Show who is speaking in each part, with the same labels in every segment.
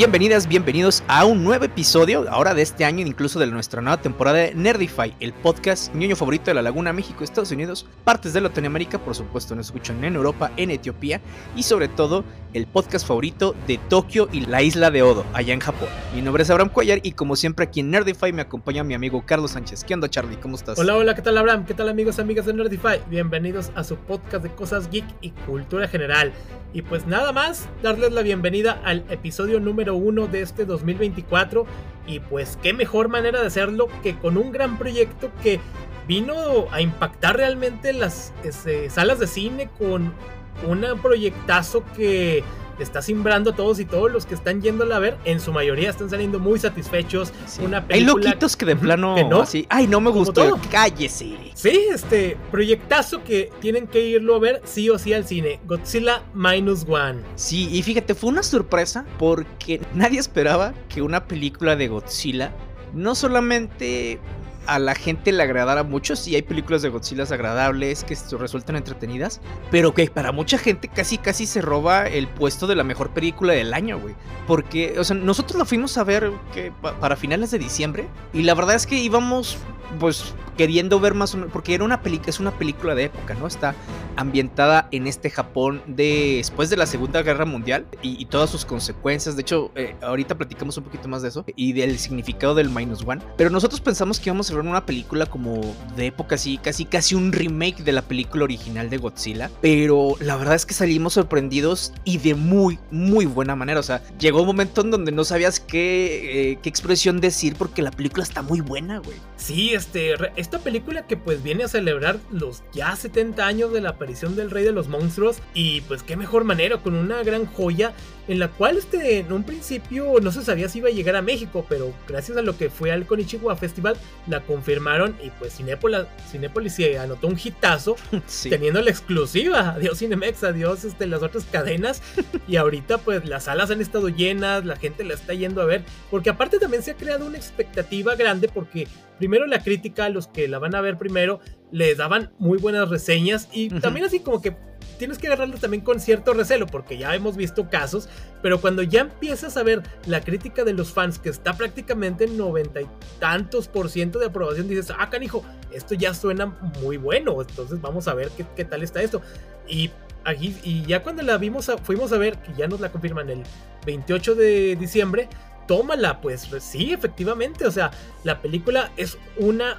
Speaker 1: Bienvenidas, bienvenidos a un nuevo episodio, ahora de este año, incluso de nuestra nueva temporada de Nerdify, el podcast ñoño favorito de la Laguna, México, Estados Unidos, partes de Latinoamérica, por supuesto, nos escuchan en Europa, en Etiopía y sobre todo el podcast favorito de Tokio y la isla de Odo, allá en Japón. Mi nombre es Abraham Cuellar y como siempre aquí en Nerdify me acompaña mi amigo Carlos Sánchez. ¿Qué onda, Charlie? ¿Cómo estás?
Speaker 2: Hola, hola, ¿qué tal, Abraham? ¿Qué tal, amigos y amigas de Nerdify? Bienvenidos a su podcast de cosas geek y cultura general. Y pues nada más, darles la bienvenida al episodio número uno de este 2024. Y pues qué mejor manera de hacerlo que con un gran proyecto que vino a impactar realmente las este, salas de cine con un proyectazo que está simbrando a todos y todos los que están yéndola a ver, en su mayoría están saliendo muy satisfechos.
Speaker 1: Una película Hay loquitos que de plano que no, así, ay, no me gustó, cállese.
Speaker 2: Sí, este proyectazo que tienen que irlo a ver sí o sí al cine, Godzilla Minus One.
Speaker 1: Sí, y fíjate, fue una sorpresa porque nadie esperaba que una película de Godzilla no solamente a la gente le agradara mucho. Sí, hay películas de Godzilla agradables que resultan entretenidas, pero que para mucha gente casi casi se roba el puesto de la mejor película del año, güey. Porque, o sea, nosotros la fuimos a ver para finales de diciembre y la verdad es que íbamos pues queriendo ver más o menos, porque era una película, es una película de época, ¿no? Está ambientada en este Japón de, después de la Segunda Guerra Mundial y, todas sus consecuencias. De hecho, eh, ahorita platicamos un poquito más de eso y del significado del Minus One. Pero nosotros pensamos que íbamos a una película como de época así, casi, casi un remake de la película original de Godzilla. Pero la verdad es que salimos sorprendidos y de muy, muy buena manera. O sea, llegó un momento en donde no sabías qué, eh, qué expresión decir porque la película está muy buena, güey.
Speaker 2: Sí, este, esta película que pues viene a celebrar los ya 70 años de la aparición del Rey de los Monstruos y pues qué mejor manera con una gran joya en la cual este en un principio no se sabía si iba a llegar a México, pero gracias a lo que fue al Konichiwa Festival la confirmaron y pues Cinépolis, Cinépolis se anotó un hitazo teniendo la exclusiva. Adiós Cinemex, adiós este, las otras cadenas y ahorita pues las salas han estado llenas, la gente la está yendo a ver, porque aparte también se ha creado una expectativa grande porque primero la crítica, los que la van a ver primero, le daban muy buenas reseñas y también así como que tienes que agarrarlo también con cierto recelo porque ya hemos visto casos, pero cuando ya empiezas a ver la crítica de los fans que está prácticamente en noventa y tantos por ciento de aprobación, dices, ah, canijo, esto ya suena muy bueno, entonces vamos a ver qué, qué tal está esto. Y aquí, y ya cuando la vimos, fuimos a ver, que ya nos la confirman el 28 de diciembre, tómala, pues sí, efectivamente, o sea, la película es una,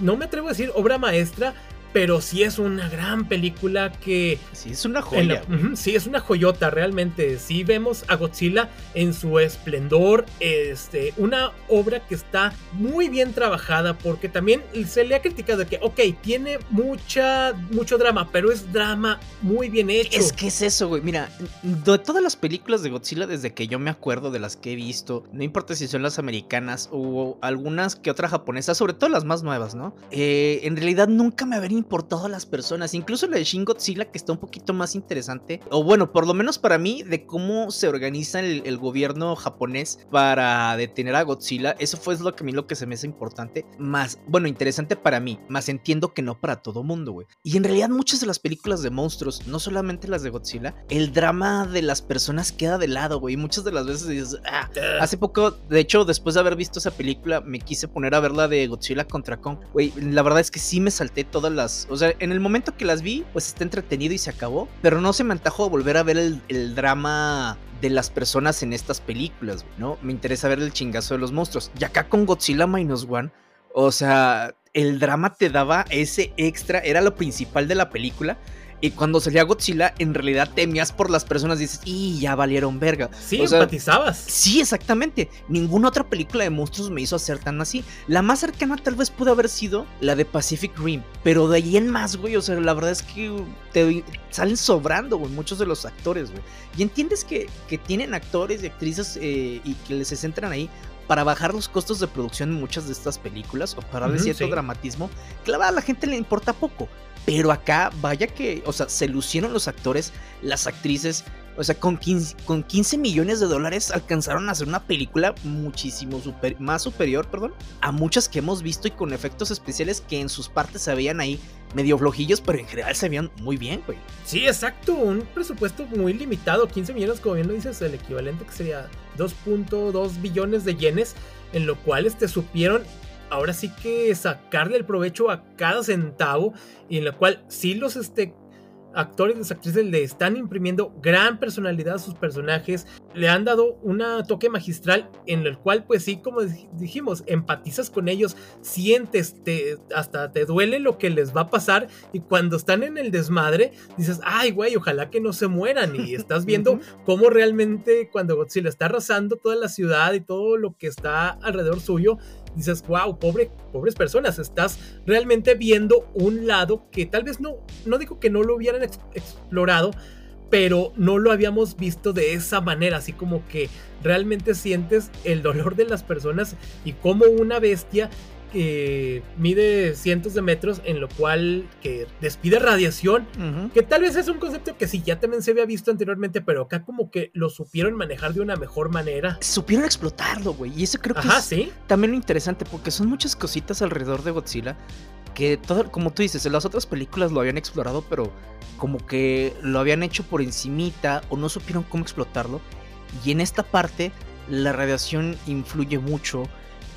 Speaker 2: no me atrevo a decir obra maestra, pero sí es una gran película que...
Speaker 1: Sí, es una joya.
Speaker 2: sí, es una joyota, realmente. Sí vemos a Godzilla en su esplendor, este, una obra que está muy bien trabajada, porque también se le ha criticado de que, ok, tiene mucha, mucho drama, pero es drama muy bien hecho.
Speaker 1: Es que es eso, güey. Mira, de todas las películas de Godzilla, desde que yo me acuerdo de las que he visto, no importa si son las americanas o algunas que otras japonesas, sobre todo las más nuevas, ¿no? Eh, en realidad nunca me habría importado a las personas. Incluso la de Shin Godzilla, que está un poquito más interesante. O bueno, por lo menos para mí, de cómo se organiza el, gobierno japonés para detener a Godzilla. Eso fue lo que a mí lo que se me hace importante. Más, bueno, interesante para mí. Más entiendo que no para todo mundo, güey. Y en realidad muchas de las películas de monstruos, no solamente las de Godzilla, el drama de las personas queda de lado, güey. Muchas de las veces dices, ah, hace poco, de hecho, después de haber visto esa película, me quise poner a ver la de Godzilla contra Kong. Güey, la verdad es que sí me salté todas las o sea, en el momento que las vi, pues está entretenido y se acabó. Pero no se me antajó volver a ver el, drama de las personas en estas películas, ¿no? Me interesa ver el chingazo de los monstruos. Y acá con Godzilla Minus One, o sea, el drama te daba ese extra, era lo principal de la película. Y cuando salía Godzilla, en realidad temías por las personas. Dices, y ya valieron verga.
Speaker 2: Sí, empatizabas.
Speaker 1: Sí, exactamente. Ninguna otra película de monstruos me hizo hacer tan así. La más cercana tal vez pudo haber sido la de Pacific Rim. Pero de ahí en más, güey. O sea, la verdad es que te salen sobrando, güey, muchos de los actores, güey. Y entiendes que, que tienen actores y actrices eh, y que les se centran ahí para bajar los costos de producción en muchas de estas películas o para darle cierto dramatismo, que a la gente le importa poco. Pero acá, vaya que, o sea, se lucieron los actores, las actrices. O sea, con 15, con 15 millones de dólares alcanzaron a hacer una película muchísimo super, más superior, perdón, a muchas que hemos visto y con efectos especiales que en sus partes se veían ahí medio flojillos, pero en general se veían muy bien, güey.
Speaker 2: Sí, exacto, un presupuesto muy limitado, 15 millones, como bien lo dices, el equivalente que sería 2.2 billones de yenes, en lo cual este, supieron ahora sí que sacarle el provecho a cada centavo y en lo cual sí los este, actores y las actrices le están imprimiendo gran personalidad a sus personajes, le han dado un toque magistral en el cual pues sí, como dijimos, empatizas con ellos, sientes, te, hasta te duele lo que les va a pasar y cuando están en el desmadre dices, ay güey, ojalá que no se mueran y estás viendo cómo realmente cuando Godzilla está arrasando toda la ciudad y todo lo que está alrededor suyo, dices, wow, pobre, pobres personas, estás realmente viendo un lado que tal vez no, no digo que no lo hubieran explorado, pero no lo habíamos visto de esa manera, así como que realmente sientes el dolor de las personas y como una bestia que mide cientos de metros, en lo cual que despide radiación, que tal vez es un concepto que sí, ya también se había visto anteriormente, pero acá como que lo supieron manejar de una mejor manera.
Speaker 1: Supieron explotarlo, güey, y eso creo que es ¿sí? también lo interesante, porque son muchas cositas alrededor de Godzilla que todo, como tú dices, en las otras películas lo habían explorado, pero como que lo habían hecho por encimita o no supieron cómo explotarlo. Y en esta parte la radiación influye mucho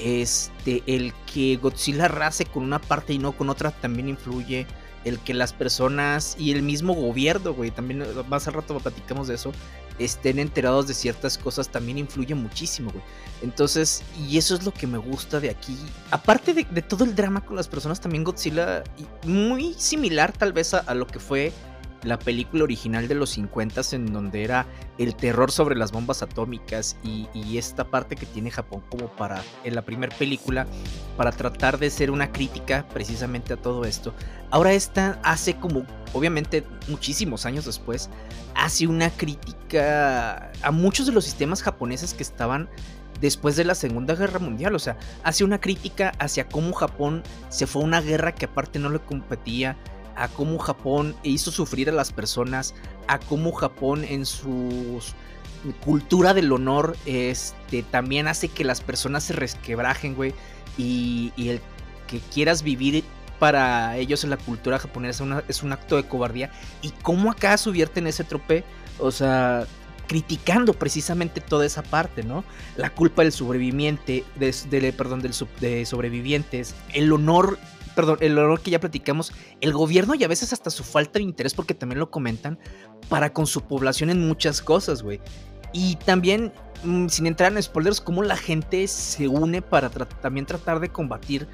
Speaker 1: este, el que Godzilla race con una parte y no con otra también influye. El que las personas y el mismo gobierno, güey, también más al rato platicamos de eso, estén enterados de ciertas cosas también influye muchísimo, güey. Entonces, y eso es lo que me gusta de aquí. Aparte de, todo el drama con las personas, también Godzilla, muy similar tal vez a lo que fue la película original de los 50 en donde era el terror sobre las bombas atómicas y, esta parte que tiene Japón como para en la primera película para tratar de ser una crítica precisamente a todo esto. Ahora esta hace como obviamente muchísimos años después hace una crítica a muchos de los sistemas japoneses que estaban después de la Segunda Guerra Mundial. O sea, hace una crítica hacia cómo Japón se fue a una guerra que aparte no le competía a cómo Japón hizo sufrir a las personas, a cómo Japón en su cultura del honor este, también hace que las personas se resquebrajen, güey, y, el que quieras vivir para ellos en la cultura japonesa es un acto de cobardía, y cómo acá subvierten ese trope, o sea, criticando precisamente toda esa parte, ¿no? La culpa del sobreviviente, de, perdón, del, de sobrevivientes, el honor perdón, el honor que ya platicamos, el gobierno y a veces hasta su falta de interés, porque también lo comentan, para con su población en muchas cosas, güey. Y también, mm, sin entrar en spoilers, cómo la gente se une para también tratar de combatir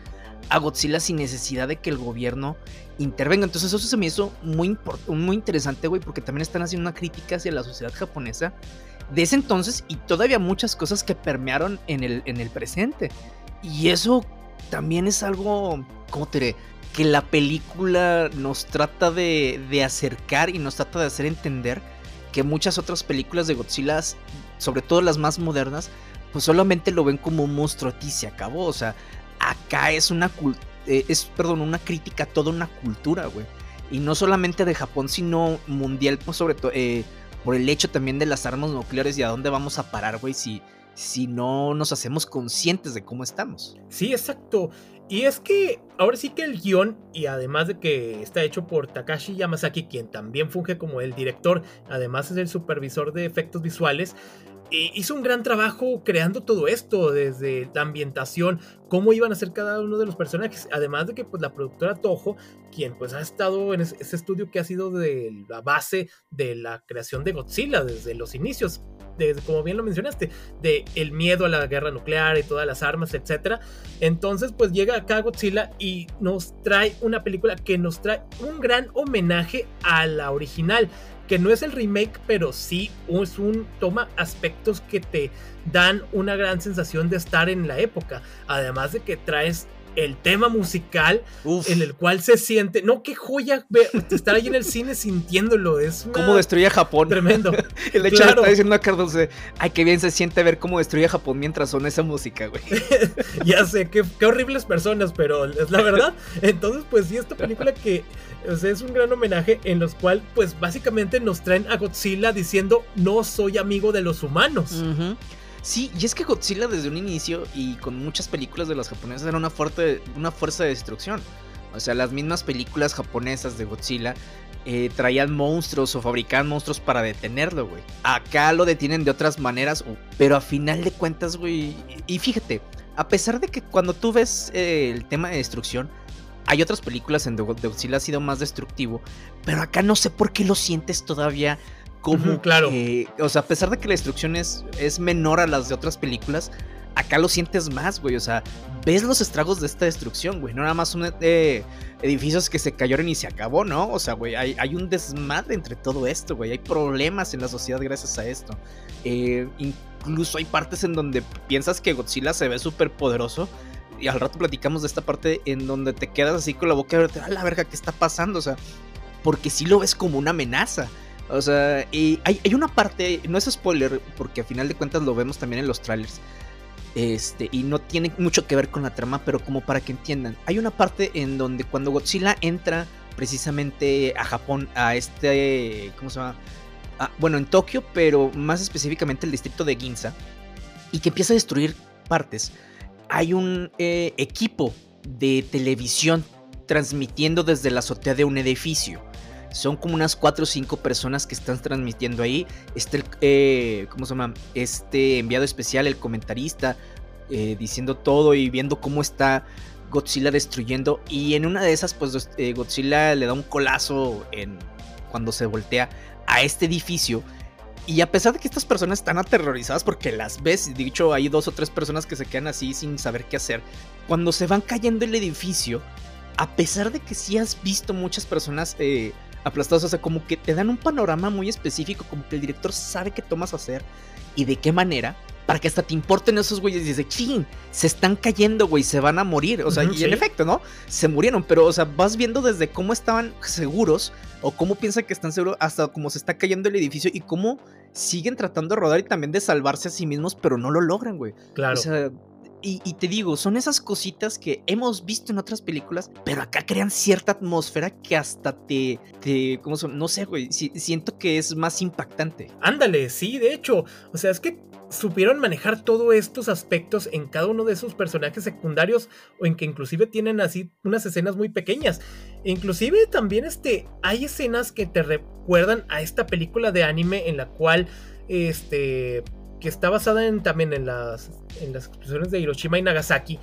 Speaker 1: a Godzilla sin necesidad de que el gobierno intervenga. Entonces eso se me hizo muy, muy interesante, güey, porque también están haciendo una crítica hacia la sociedad japonesa de ese entonces y todavía muchas cosas que permearon en el, en el presente. Y eso también es algo, ¿cómo te diré? Que la película nos trata de, acercar y nos trata de hacer entender que muchas otras películas de Godzilla, sobre todo las más modernas, pues solamente lo ven como un monstruo y se acabó. O sea, acá es una eh, es, perdón, una crítica a toda una cultura, güey. Y no solamente de Japón, sino mundial, pues sobre todo eh, por el hecho también de las armas nucleares y a dónde vamos a parar, güey, si, si no nos hacemos conscientes de cómo estamos.
Speaker 2: Sí, exacto. Y es que ahora sí que el guion, y además de que está hecho por Takashi Yamazaki, quien también funge como el director, además es el supervisor de efectos visuales, hizo un gran trabajo creando todo esto, desde la ambientación, cómo iban a ser cada uno de los personajes, además de que pues la productora Toho, quien pues ha estado en ese estudio que ha sido de la base de la creación de Godzilla desde los inicios, desde, como bien lo mencionaste, de el miedo a la guerra nuclear y todas las armas, etc. Entonces pues llega acá Godzilla y nos trae una película que nos trae un gran homenaje a la original que no es el remake, pero sí es un toma aspectos que te dan una gran sensación de estar en la época. Además de que traes el tema musical en el cual se siente. No, qué joya estar ahí en el cine sintiéndolo. Es
Speaker 1: Cómo destruye Japón.
Speaker 2: Tremendo.
Speaker 1: el hecho claro. está diciendo a Carlos, ay, qué bien se siente ver cómo destruye Japón mientras son esa música, güey.
Speaker 2: ya sé, qué, qué horribles personas, pero es la verdad. Entonces, pues sí, esta película que es un gran homenaje en los cual, pues básicamente nos traen a Godzilla diciendo, no soy amigo de los humanos.
Speaker 1: Sí, y es que Godzilla desde un inicio y con muchas películas de las japonesas era una, fuerte, una fuerza de destrucción. O sea, las mismas películas japonesas de Godzilla eh, traían monstruos o fabricaban monstruos para detenerlo, güey. Acá lo detienen de otras maneras, pero a final de cuentas, güey. Y fíjate, a pesar de que cuando tú ves eh, el tema de destrucción, hay otras películas en donde Godzilla ha sido más destructivo, pero acá no sé por qué lo sientes todavía como.
Speaker 2: claro.
Speaker 1: o sea, a pesar de que la destrucción es, es menor a las de otras películas, acá lo sientes más, güey. O sea, ves los estragos de esta destrucción, güey. No nada más son eh, edificios que se cayeron y se acabó, ¿no? O sea, güey, hay, hay, un desmadre entre todo esto, güey. Hay problemas en la sociedad gracias a esto. Eh, incluso hay partes en donde piensas que Godzilla se ve súper poderoso y al rato platicamos de esta parte en donde te quedas así con la boca abierta, a la verga, ¿qué está pasando? O sea, porque sí lo ves como una amenaza. O sea, y hay, una parte, no es spoiler, porque a final de cuentas lo vemos también en los trailers. Este, y no tiene mucho que ver con la trama, pero como para que entiendan. Hay una parte en donde cuando Godzilla entra precisamente a Japón, a este, ¿cómo se llama? bueno, en Tokio, pero más específicamente el distrito de Ginza, y que empieza a destruir partes hay un eh, equipo de televisión transmitiendo desde la azotea de un edificio. Son como unas 4 o 5 personas que están transmitiendo ahí. Este, eh, ¿cómo se llama? Este enviado especial, el comentarista, eh, diciendo todo y viendo cómo está Godzilla destruyendo. Y en una de esas, pues Godzilla le da un colazo en, cuando se voltea a este edificio y a pesar de que estas personas están aterrorizadas porque las ves, dicho, hay dos o tres personas que se quedan así sin saber qué hacer, cuando se van cayendo el edificio, a pesar de que sí has visto muchas personas eh, aplastadas, o sea, como que te dan un panorama muy específico, como que el director sabe qué tomas hacer y de qué manera, para que hasta te importen esos güeyes. Y dices, ching, se están cayendo, güey, se van a morir. O sea, y en efecto, ¿no? Se murieron, pero, o sea, vas viendo desde cómo estaban seguros o cómo piensan que están seguros hasta cómo se está cayendo el edificio y cómo siguen tratando de rodar y también de salvarse a sí mismos, pero no lo logran, güey.
Speaker 2: Claro.
Speaker 1: O sea, y, te digo, son esas cositas que hemos visto en otras películas, pero acá crean cierta atmósfera que hasta te, te ¿cómo son? No sé, güey, siento que es más impactante.
Speaker 2: Ándale, sí, de hecho, o sea, es que supieron manejar todos estos aspectos en cada uno de sus personajes secundarios o en que inclusive tienen así unas escenas muy pequeñas. inclusive también este, hay escenas que te recuerdan a esta película de anime en la cual este que está basada también en las, en las explosiones de Hiroshima y Nagasaki,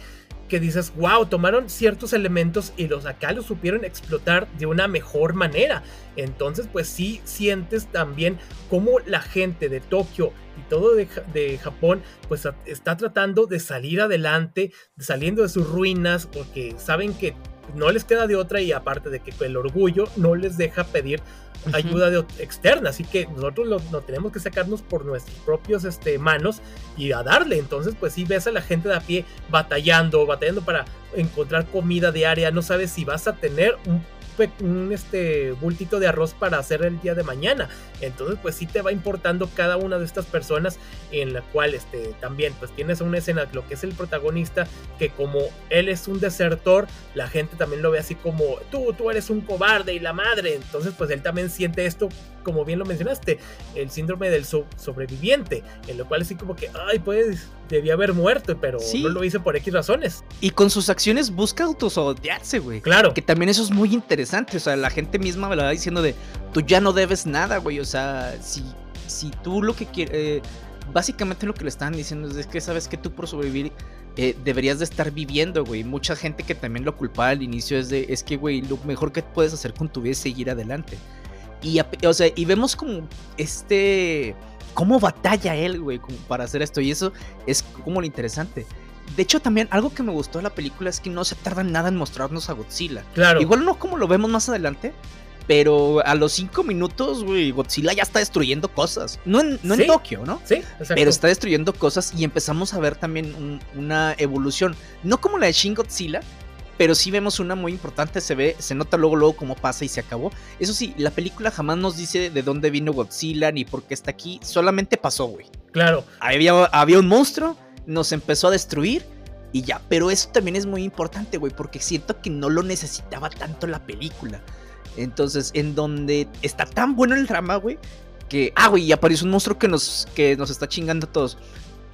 Speaker 2: que dices, wow, tomaron ciertos elementos y los acá los supieron explotar de una mejor manera. Entonces, pues sí sientes también cómo la gente de Tokio y todo de, de, Japón, pues está tratando de salir adelante, saliendo de sus ruinas, porque saben que no les queda de otra y aparte de que el orgullo no les deja pedir ayuda de, externa, así que nosotros lo, tenemos que sacarnos por nuestros propios este, manos y a darle. Entonces, pues si ves a la gente de a pie batallando, batallando para encontrar comida diaria, no sabes si vas a tener un un este bultito de arroz para hacer el día de mañana. Entonces, pues sí te va importando cada una de estas personas en la cual este también pues tienes una escena lo que es el protagonista que como él es un desertor, la gente también lo ve así como tú tú eres un cobarde y la madre. Entonces, pues él también siente esto como bien lo mencionaste, el síndrome del sobreviviente, en lo cual así como que ay, pues debía haber muerto, pero no lo hice por X razones.
Speaker 1: Y con sus acciones busca autosodearse, güey.
Speaker 2: Claro.
Speaker 1: Que también eso es muy interesante. O sea, la gente misma me lo va diciendo de tú ya no debes nada, güey. O sea, si, si tú lo que quieres. Eh, básicamente lo que le están diciendo es que sabes que tú por sobrevivir eh, deberías de estar viviendo, güey. Mucha gente que también lo culpaba al inicio es de, es que, güey, lo mejor que puedes hacer con tu vida es seguir adelante. Y, o sea, y vemos como este cómo batalla él, güey, para hacer esto. Y eso es como lo interesante. De hecho, también algo que me gustó de la película es que no se tarda nada en mostrarnos a Godzilla.
Speaker 2: Claro.
Speaker 1: Igual no como lo vemos más adelante, pero a los cinco minutos, güey, Godzilla ya está destruyendo cosas. No en, no en Tokio, ¿no?
Speaker 2: Sí, exacto.
Speaker 1: Pero está destruyendo cosas y empezamos a ver también una evolución. No como la de Shin Godzilla, pero sí vemos una muy importante, se ve, se nota luego, luego cómo pasa y se acabó. Eso sí, la película jamás nos dice de dónde vino Godzilla ni por qué está aquí, solamente pasó, güey.
Speaker 2: Claro.
Speaker 1: Había, había un monstruo, nos empezó a destruir y ya, pero eso también es muy importante, güey, porque siento que no lo necesitaba tanto la película. Entonces, en donde está tan bueno el drama, güey, que, ah, güey, y apareció un monstruo que nos, que nos está chingando a todos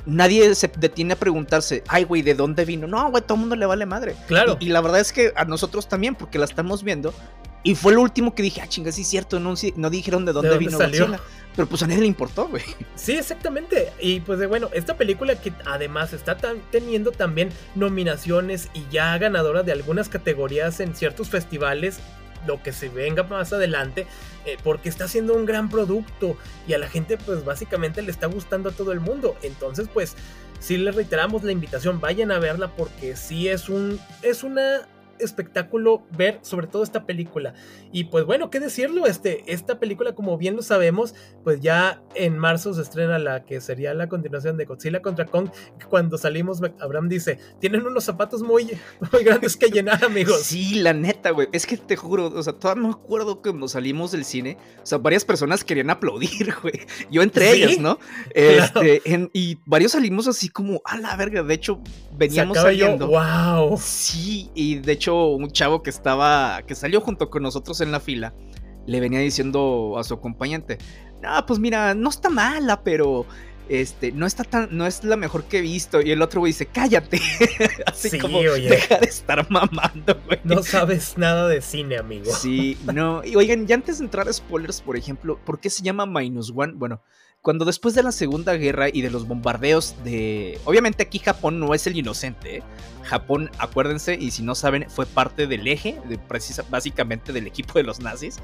Speaker 1: nadie se detiene a preguntarse, ay, güey, ¿de dónde vino? No, güey, todo el mundo le vale madre.
Speaker 2: Claro.
Speaker 1: Y, la verdad es que a nosotros también, porque la estamos viendo. Y fue lo último que dije, ah, chinga, sí cierto, no, no dijeron de dónde, vino salió? Pero pues a nadie le importó, güey.
Speaker 2: Sí, exactamente. Y pues bueno, esta película que además está teniendo también nominaciones y ya ganadora de algunas categorías en ciertos festivales lo que se venga más adelante, eh, porque está haciendo un gran producto y a la gente pues básicamente le está gustando a todo el mundo. Entonces pues si les reiteramos la invitación, vayan a verla porque sí es un es una espectáculo ver sobre todo esta película. Y pues bueno, qué decirlo, este, esta película como bien lo sabemos, pues ya en marzo se estrena la que sería la continuación de Godzilla contra Kong. Cuando salimos, Abraham dice, tienen unos zapatos muy, muy grandes que llenar, amigos.
Speaker 1: Sí, la neta, güey. Es que te juro, o sea, todavía me acuerdo que cuando salimos del cine, o sea, varias personas querían aplaudir, güey. Yo entre ellas, ¿no? Este, y varios salimos así como, a la verga, de hecho, veníamos saliendo.
Speaker 2: wow.
Speaker 1: Sí, y de hecho un chavo que estaba, que salió junto con nosotros en la fila, le venía diciendo a su acompañante, no, pues mira, no está mala, pero este, no está tan, no es la mejor que he visto. Y el otro güey dice, cállate. Así como, deja de estar mamando, güey.
Speaker 2: No sabes nada de cine, amigo.
Speaker 1: Sí, no. Y oigan, ya antes de entrar a spoilers, por ejemplo, ¿por qué se llama Minus One? Bueno, cuando después de la Segunda Guerra y de los bombardeos de... Obviamente aquí Japón no es el inocente. ¿eh? Japón, acuérdense, y si no saben, fue parte del eje, de precisa, básicamente del equipo de los nazis.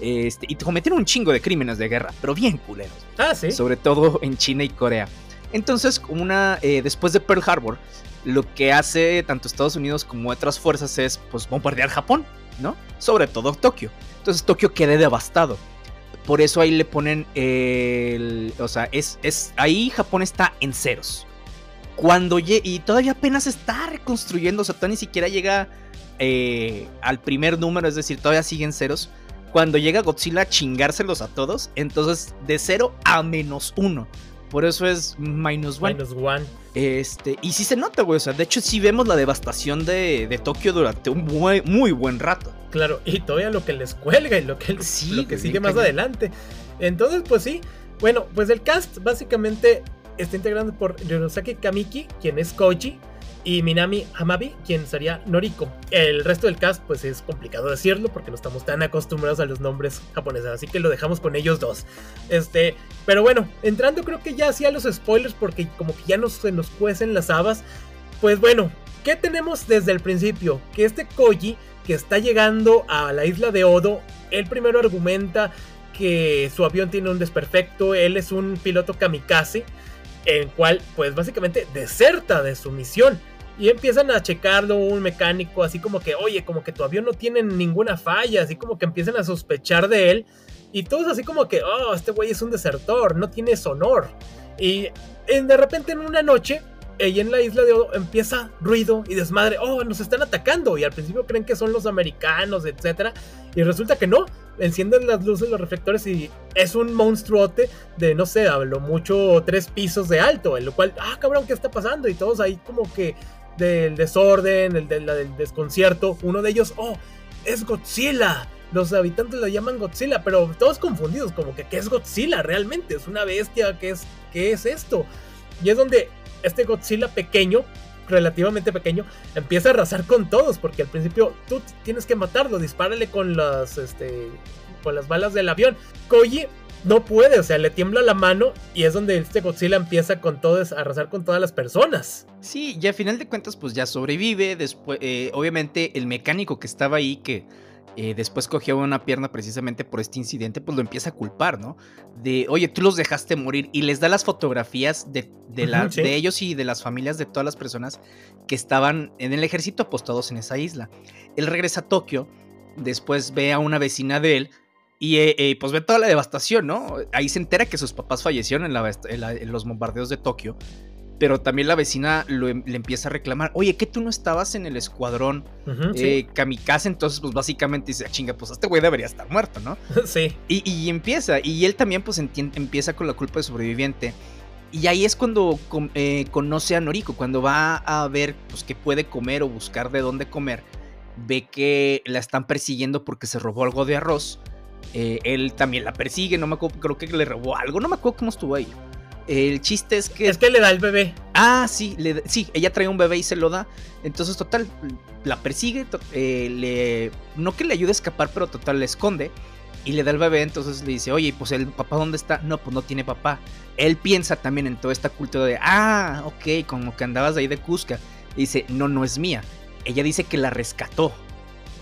Speaker 1: Este, y cometieron un chingo de crímenes de guerra, pero bien culeros.
Speaker 2: Ah, sí.
Speaker 1: Sobre todo en China y Corea. Entonces, una, eh, después de Pearl Harbor, lo que hace tanto Estados Unidos como otras fuerzas es pues, bombardear Japón, ¿no? Sobre todo Tokio. Entonces Tokio queda devastado. Por eso ahí le ponen el. O sea, es, es. Ahí Japón está en ceros. Cuando y todavía apenas está reconstruyendo. O sea, todavía ni siquiera llega eh, al primer número. Es decir, todavía siguen ceros. Cuando llega Godzilla a chingárselos a todos. Entonces, de cero a menos uno. Por eso es minus one.
Speaker 2: Minus one.
Speaker 1: Este, y sí se nota, güey. O sea, de hecho, sí vemos la devastación de, de Tokio durante un muy, muy buen rato.
Speaker 2: Claro, y todavía lo que les cuelga y lo que, lo que sigue más adelante. Entonces, pues sí. Bueno, pues el cast básicamente está integrado por Ryosaki Kamiki, quien es Koji, y Minami Hamabi, quien sería Noriko. El resto del cast, pues es complicado decirlo porque no estamos tan acostumbrados a los nombres japoneses, así que lo dejamos con ellos dos. Este, pero bueno, entrando creo que ya hacía los spoilers porque como que ya no se nos cuecen las habas. Pues bueno, ¿qué tenemos desde el principio? Que este Koji que está llegando a la isla de Odo, él primero argumenta que su avión tiene un desperfecto, él es un piloto kamikaze, el cual pues básicamente deserta de su misión. Y empiezan a checarlo un mecánico, así como que, oye, como que tu avión no tiene ninguna falla, así como que empiezan a sospechar de él. Y todos así como que, oh, este güey es un desertor, no tiene sonor. Y de repente en una noche y en la isla de Odo empieza ruido y desmadre. Oh, nos están atacando. Y al principio creen que son los americanos, etc. Y resulta que no. Encienden las luces, los reflectores y es un monstruote de, no sé, hablo mucho, tres pisos de alto. En lo cual, ah, cabrón, ¿qué está pasando? Y todos ahí como que del desorden, el del desconcierto. Uno de ellos, oh, es Godzilla. Los habitantes lo llaman Godzilla, pero todos confundidos, como que ¿qué es Godzilla realmente? ¿Es una bestia? ¿Qué es, qué es esto? Y es donde este Godzilla pequeño, relativamente pequeño, empieza a arrasar con todos, porque al principio tú tienes que matarlo, dispárale con las, este, con las balas del avión. Koji no puede, o sea, le tiembla la mano y es donde este Godzilla empieza con todos, a arrasar con todas las personas.
Speaker 1: Sí, y a final de cuentas, pues ya sobrevive. Después, eh, obviamente, el mecánico que estaba ahí, que eh, después cogió una pierna precisamente por este incidente, pues lo empieza a culpar, ¿no? De, oye, tú los dejaste morir y les da las fotografías de, de, ellos y de las familias de todas las personas que estaban en el ejército apostados en esa isla. Él regresa a Tokio, después ve a una vecina de él y eh, eh, pues ve toda la devastación, ¿no? Ahí se entera que sus papás fallecieron en, los bombardeos de Tokio. pero también la vecina em, le empieza a reclamar, oye, que tú no estabas en el escuadrón eh, kamikaze, entonces pues básicamente dice, chinga, pues este güey debería estar muerto, ¿no?
Speaker 2: sí.
Speaker 1: Y, empieza, y él también pues empieza con la culpa de sobreviviente. Y ahí es cuando eh, conoce a Noriko, cuando va a ver pues, qué puede comer o buscar de dónde comer. Ve que la están persiguiendo porque se robó algo de arroz. Eh, él también la persigue, no me acuerdo, creo que le robó algo, no me acuerdo cómo estuvo ahí. El chiste es que.
Speaker 2: Es que le da el bebé.
Speaker 1: Ah, sí, sí, ella trae un bebé y se lo da. Entonces, total, la persigue, eh, le, no que le ayude a escapar, pero total, le esconde y le da el bebé, entonces le dice, oye, pues el papá dónde está? No, pues no tiene papá. Él piensa también en toda esta cultura de, ah, ok, como que andabas ahí de Cusca. Y dice, no, no es mía. Ella dice que la rescató.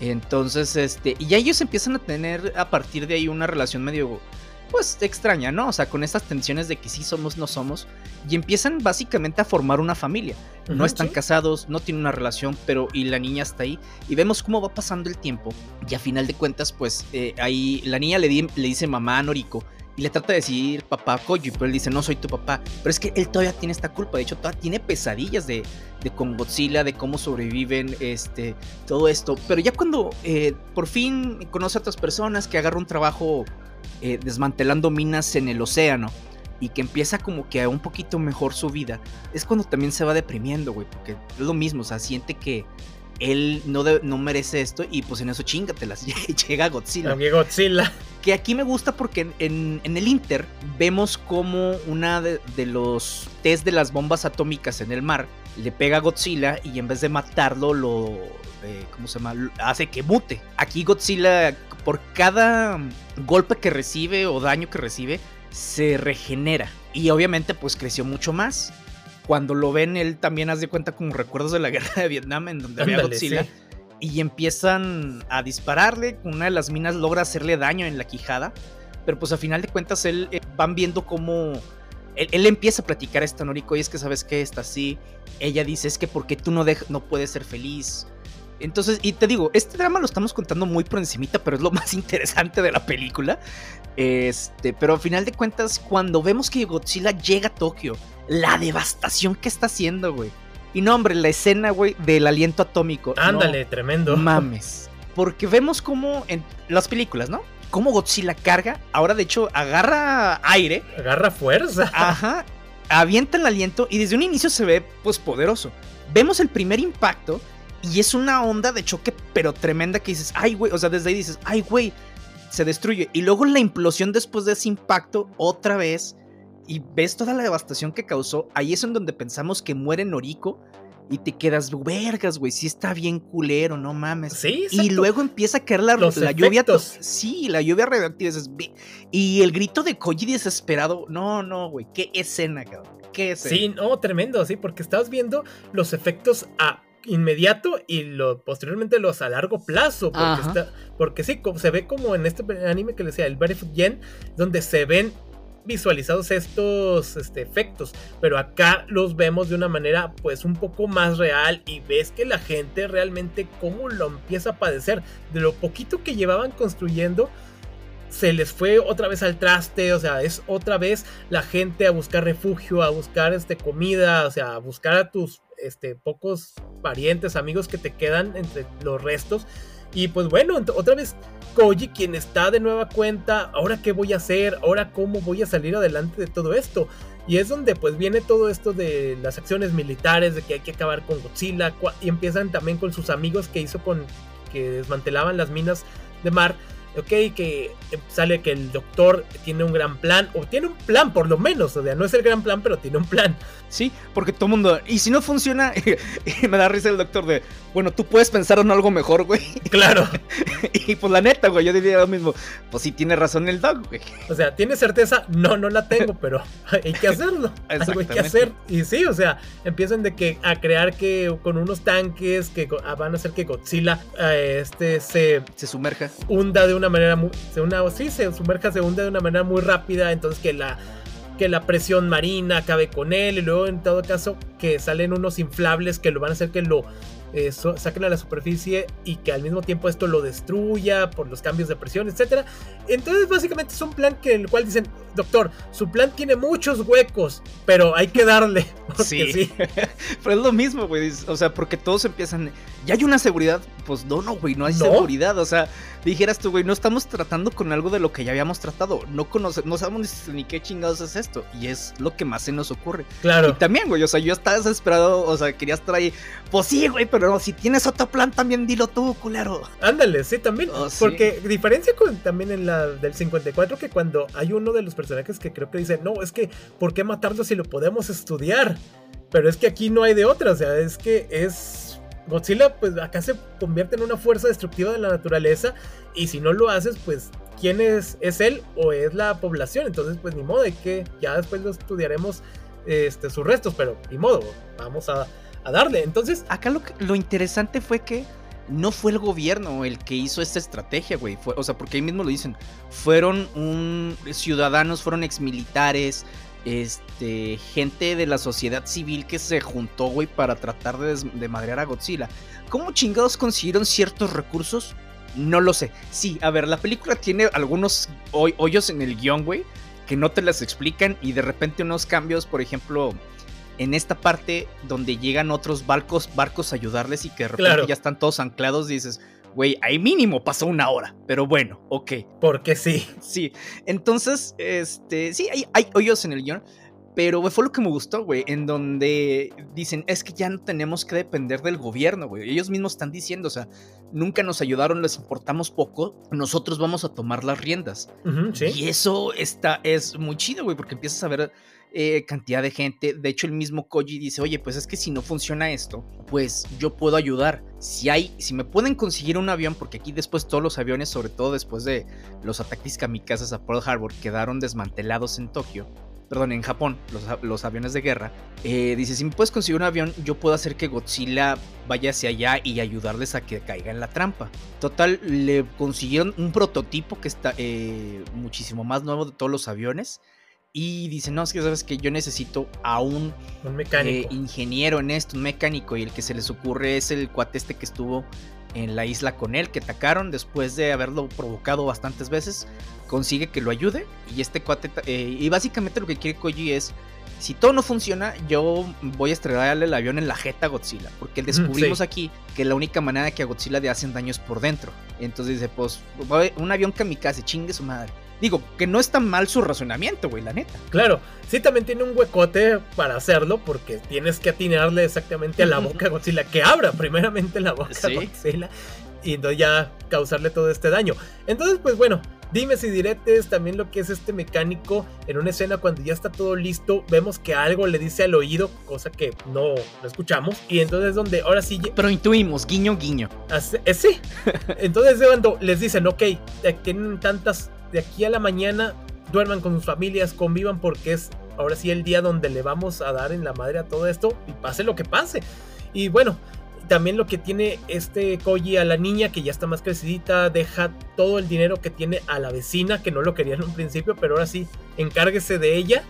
Speaker 1: Entonces, este, y ya ellos empiezan a tener a partir de ahí una relación medio pues extraña, ¿no? O sea, con estas tensiones de que sí somos, no somos, y empiezan básicamente a formar una familia. No están casados, no tienen una relación, pero y la niña está ahí, y vemos cómo va pasando el tiempo, y a final de cuentas, pues eh, ahí la niña le, le dice mamá a Noriko, y le trata de decir papá Koji, pero él dice, no soy tu papá. Pero es que él todavía tiene esta culpa, de hecho, todavía tiene pesadillas de, de con Godzilla, de cómo sobreviven, este, todo esto. Pero ya cuando eh, por fin conoce a otras personas, que agarra un trabajo eh, desmantelando minas en el océano y que empieza como que a un poquito mejor su vida, es cuando también se va deprimiendo, güey, porque es lo mismo, o sea, siente que él no, no merece esto y pues en eso chingatelas, llega Godzilla.
Speaker 2: Llega Godzilla.
Speaker 1: Que aquí me gusta porque en, el Inter vemos como una de, los test de las bombas atómicas en el mar le pega a Godzilla y en vez de matarlo lo... Eh, ¿Cómo se llama? Hace que mute. Aquí Godzilla por cada golpe que recibe o daño que recibe, se regenera. Y obviamente pues creció mucho más. Cuando lo ven, él también hace cuenta como recuerdos de la guerra de Vietnam, en donde había Godzilla. Y empiezan a dispararle. Una de las minas logra hacerle daño en la quijada. Pero pues a final de cuentas, él eh, van viendo cómo. Él, empieza a platicar a esta Noriko y es que sabes que está así. Ella dice: Es que porque tú no, no puedes ser feliz entonces, y te digo, este drama lo estamos contando muy por encimita, pero es lo más interesante de la película. Este, pero al final de cuentas, cuando vemos que Godzilla llega a Tokio, la devastación que está haciendo, güey. Y no, hombre, la escena, güey, del aliento atómico.
Speaker 2: Ándale, tremendo.
Speaker 1: Mames. Porque vemos como en las películas, ¿no? Cómo Godzilla carga. Ahora, de hecho, agarra aire.
Speaker 2: Agarra fuerza.
Speaker 1: Ajá. Avienta el aliento y desde un inicio se ve, pues, poderoso. Vemos el primer impacto y es una onda de choque, pero tremenda que dices, ay, güey, o sea, desde ahí dices, ay, güey, se destruye. Y luego la implosión después de ese impacto, otra vez, y ves toda la devastación que causó. Ahí es en donde pensamos que muere Noriko. Y te quedas, vergas, güey, sí está bien culero, no mames.
Speaker 2: Sí,
Speaker 1: Y luego empieza a caer la, la lluvia. Sí, la lluvia radioactiva. Y el grito de Koji desesperado. No, no, güey, qué escena, cabrón. Qué escena.
Speaker 2: Sí, no, tremendo, sí, porque estás viendo los efectos a inmediato y lo, posteriormente los a largo plazo. Porque, está, porque sí, se ve como en este anime que le decía, el Barefoot Gen, donde se ven visualizados estos este, efectos, pero acá los vemos de una manera pues un poco más real y ves que la gente realmente cómo lo empieza a padecer, de lo poquito que llevaban construyendo, se les fue otra vez al traste, o sea, es otra vez la gente a buscar refugio, a buscar este, comida, o sea, a buscar a tus este, pocos parientes, amigos que te quedan entre los restos. Y pues bueno, otra vez Koji, quien está de nueva cuenta, ahora qué voy a hacer, ahora cómo voy a salir adelante de todo esto. Y es donde pues viene todo esto de las acciones militares, de que hay que acabar con Godzilla, y empiezan también con sus amigos que hizo con que desmantelaban las minas de mar ok, que sale que el doctor tiene un gran plan, o tiene un plan por lo menos, o sea, no es el gran plan, pero tiene un plan.
Speaker 1: Sí, porque todo el mundo, y si no funciona, me da risa el doctor de, bueno, tú puedes pensar en algo mejor, güey.
Speaker 2: Claro.
Speaker 1: y pues la neta, güey, yo diría lo mismo, pues sí tiene razón el doc, güey.
Speaker 2: O sea, ¿tiene certeza? No, no la tengo, pero hay que hacerlo. Algo hay que hacer. Y sí, o sea, empiezan de que a crear que con unos tanques que van a hacer que Godzilla eh, este se...
Speaker 1: Se sumerja.
Speaker 2: Hunda de una manera muy... Se una, sí, se sumerja, se hunde de una manera muy rápida, entonces que la que la presión marina acabe con él y luego en todo caso que salen unos inflables que lo van a hacer que lo eh, saquen a la superficie y que al mismo tiempo esto lo destruya por los cambios de presión, etc. Entonces básicamente es un plan que el cual dicen, doctor, su plan tiene muchos huecos, pero hay que darle.
Speaker 1: Sí. sí. pero es lo mismo, güey. O sea, porque todos empiezan. ¿Ya hay una seguridad? Pues no, no, güey, no hay seguridad. O sea, dijeras tú, güey, no estamos tratando con algo de lo que ya habíamos tratado. No conoce, no sabemos ni qué chingados es esto. Y es lo que más se nos ocurre.
Speaker 2: Claro.
Speaker 1: Y también, güey, o sea, yo estaba desesperado, o sea, quería estar ahí. Pues sí, güey, pero si tienes otro plan, también dilo tú, culero.
Speaker 2: Ándale, sí, también. Oh, porque diferencia con también en la del 54 que cuando hay uno de los personajes que creo que dice, no, es que, ¿por qué matarlo si lo podemos estudiar? Pero es que aquí no hay de otra, o sea, es que es... Godzilla, pues acá se convierte en una fuerza destructiva de la naturaleza y si no lo haces, pues quién es, es él o es la población. Entonces, pues ni modo de que ya después lo estudiaremos este, sus restos, pero ni modo, vamos a, a darle. Entonces,
Speaker 1: acá lo, lo interesante fue que no fue el gobierno el que hizo esta estrategia, güey. o sea, porque ahí mismo lo dicen. Fueron ciudadanos, fueron exmilitares, este, gente de la sociedad civil que se juntó, güey, para tratar de, de madrear a Godzilla. ¿Cómo chingados consiguieron ciertos recursos? No lo sé. Sí, a ver, la película tiene algunos hoyos en el guion, güey, que no te las explican y de repente unos cambios, por ejemplo, en esta parte donde llegan otros barcos, barcos a ayudarles y que de repente ya están todos anclados, dices, güey, ahí mínimo pasó una hora, pero bueno, ok.
Speaker 2: Porque sí.
Speaker 1: Sí, entonces, este, sí, hay, hay hoyos en el guion, pero fue lo que me gustó, güey, en donde dicen, es que ya no tenemos que depender del gobierno, güey. Ellos mismos están diciendo, o sea, nunca nos ayudaron, les importamos poco, nosotros vamos a tomar las riendas. Y eso está, es muy chido, güey, porque empiezas a ver eh, cantidad de gente. De hecho, el mismo Koji dice, oye, pues es que si no funciona esto, pues yo puedo ayudar. Si hay, si me pueden conseguir un avión, porque aquí después todos los aviones, sobre todo después de los ataques kamikazes a Pearl Harbor, quedaron desmantelados en Tokio. Perdón, en Japón, los, aviones de guerra. Eh, dice, si me puedes conseguir un avión, yo puedo hacer que Godzilla vaya hacia allá y ayudarles a que caiga en la trampa. Total, le consiguieron un prototipo que está eh, muchísimo más nuevo de todos los aviones y dice, no, es que sabes que yo necesito a un,
Speaker 2: mecánico.
Speaker 1: Eh, ingeniero en esto, un mecánico, y el que se les ocurre es el cuate este que estuvo en la isla con él, que atacaron después de haberlo provocado bastantes veces, consigue que lo ayude, y este cuate, eh, y básicamente lo que quiere Koji es, si todo no funciona, yo voy a estrellarle el avión en la jeta a Godzilla, porque descubrimos aquí que la única manera que a Godzilla le hacen daño es por dentro. Entonces dice, pues, un avión kamikaze, chingue su madre. Digo, que no está mal su razonamiento, güey, la neta.
Speaker 2: Claro, sí también tiene un huecote para hacerlo, porque tienes que atinarle exactamente a la boca a Godzilla, que abra primeramente la boca a Godzilla, y entonces ya causarle todo este daño. Entonces, pues bueno, dime si diretes también lo que es este mecánico en una escena cuando ya está todo listo, vemos que algo le dice al oído, cosa que no, no escuchamos, y entonces es donde ahora sí...
Speaker 1: Pero intuimos, guiño, guiño.
Speaker 2: Eh, sí, entonces es cuando les dicen, ok, tienen tantas de aquí a la mañana duerman con sus familias, convivan porque es ahora sí el día donde le vamos a dar en la madre a todo esto y pase lo que pase. Y bueno, también lo que tiene este Koji a la niña que ya está más crecidita, deja todo el dinero que tiene a la vecina que no lo quería en un principio, pero ahora sí, encárguese de ella.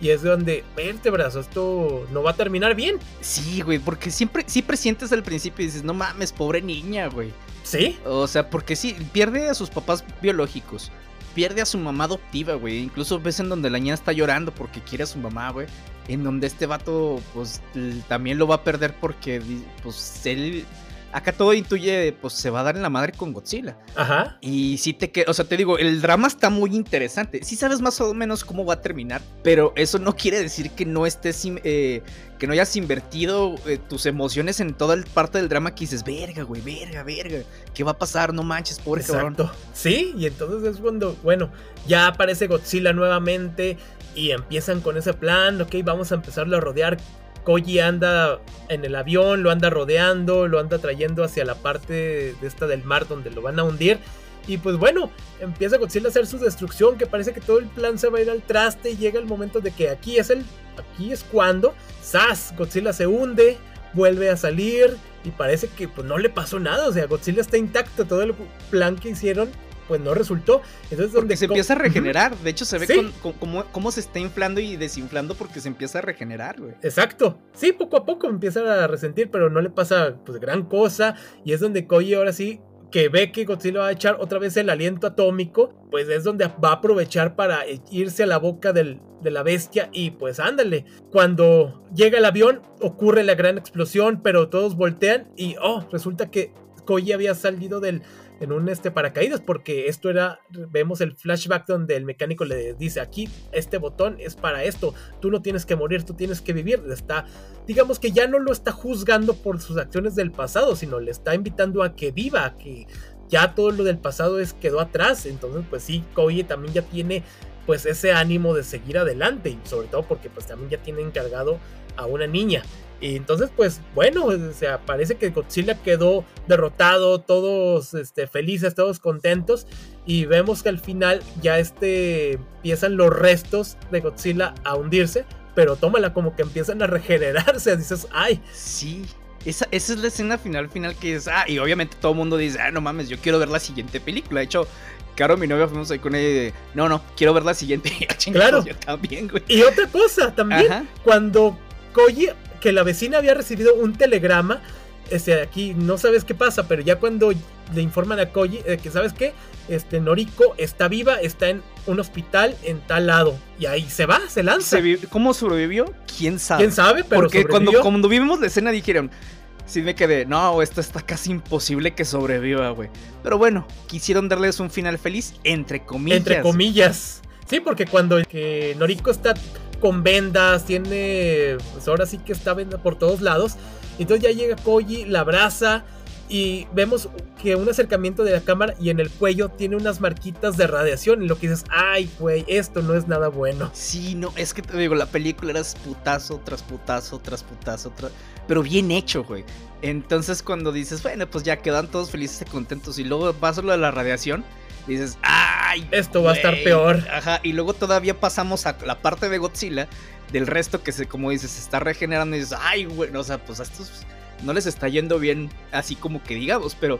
Speaker 2: Y es donde, vértebras, esto no va a terminar bien.
Speaker 1: Sí, güey, porque siempre, siempre sientes al principio y dices, no mames, pobre niña, güey.
Speaker 2: ¿Sí?
Speaker 1: O sea, porque sí, pierde a sus papás biológicos pierde a su mamá adoptiva, güey. Incluso ves en donde la niña está llorando porque quiere a su mamá, güey. En donde este vato, pues, también lo va a perder porque, pues, él acá todo intuye, pues se va a dar en la madre con Godzilla.
Speaker 2: Ajá.
Speaker 1: Y sí te que, o sea, te digo, el drama está muy interesante. Sí sabes más o menos cómo va a terminar, pero eso no quiere decir que no estés, eh, que no hayas invertido eh, tus emociones en toda el parte del drama que dices, verga, güey, verga, verga, ¿qué va a pasar? No manches, pobre Exacto.
Speaker 2: Sí, y entonces es cuando, bueno, ya aparece Godzilla nuevamente y empiezan con ese plan, ok, vamos a empezarlo a rodear Koji anda en el avión, lo anda rodeando, lo anda trayendo hacia la parte de esta del mar donde lo van a hundir. Y pues bueno, empieza Godzilla a hacer su destrucción, que parece que todo el plan se va a ir al traste y llega el momento de que aquí es el aquí es cuando ¡zas! Godzilla se hunde, vuelve a salir y parece que pues no le pasó nada, o sea, Godzilla está intacto, todo el plan que hicieron pues no resultó. Entonces,
Speaker 1: porque se empieza a regenerar. De hecho, se ve cómo, se está inflando y desinflando porque se empieza a regenerar, güey.
Speaker 2: Exacto. Sí, poco a poco empieza a resentir, pero no le pasa pues gran cosa. Y es donde Koji ahora sí que ve que Godzilla va a echar otra vez el aliento atómico, pues es donde va a aprovechar para irse a la boca del, de la bestia y pues ándale. Cuando llega el avión ocurre la gran explosión, pero todos voltean y oh, resulta que Koji había salido del en un este paracaídas porque esto era vemos el flashback donde el mecánico le dice aquí este botón es para esto tú no tienes que morir tú tienes que vivir está digamos que ya no lo está juzgando por sus acciones del pasado sino le está invitando a que viva que ya todo lo del pasado es quedó atrás entonces pues sí Koji también ya tiene pues ese ánimo de seguir adelante y sobre todo porque pues también ya tiene encargado a una niña. Y entonces, pues bueno, o sea, parece que Godzilla quedó derrotado, todos este, felices, todos contentos. Y vemos que al final ya este, empiezan los restos de Godzilla a hundirse. Pero tómala como que empiezan a regenerarse. Dices, ay.
Speaker 1: Sí, esa, esa, es la escena final, final que es. Ah, y obviamente todo el mundo dice, ah, no mames, yo quiero ver la siguiente película. De hecho, Caro, mi novia, fuimos ahí con ella y de, no, no, quiero ver la siguiente.
Speaker 2: claro. Yo también, güey. Y otra cosa también, cuando Koji, que la vecina había recibido un telegrama, este, aquí no sabes qué pasa, pero ya cuando le informan a Koji eh, que, ¿sabes qué? Este, Noriko está viva, está en un hospital en tal lado. Y ahí se va, se lanza.
Speaker 1: ¿Cómo sobrevivió? ¿Quién sabe?
Speaker 2: ¿Quién sabe?
Speaker 1: Pero Porque cuando, cuando vimos la escena dijeron, sí me quedé, no, esto está casi imposible que sobreviva, güey. Pero bueno, quisieron darles un final feliz, entre comillas.
Speaker 2: Entre comillas. Sí, porque cuando que Noriko está con vendas, tiene, pues ahora sí que está venda por todos lados. Entonces ya llega Koji, la abraza y vemos que un acercamiento de la cámara y en el cuello tiene unas marquitas de radiación y lo que dices, ay, güey, esto no es nada bueno.
Speaker 1: Sí, no, es que te digo, la película era putazo tras putazo tras putazo, pero bien hecho, güey. Entonces cuando dices, bueno, pues ya quedan todos felices y contentos y luego pasa lo de la radiación, dices, ay,
Speaker 2: esto va a estar peor.
Speaker 1: Ajá, y luego todavía pasamos a la parte de Godzilla, del resto que se, como dices, se está regenerando y dices, ay, güey, o sea, pues a estos no les está yendo bien, así como que digamos, pero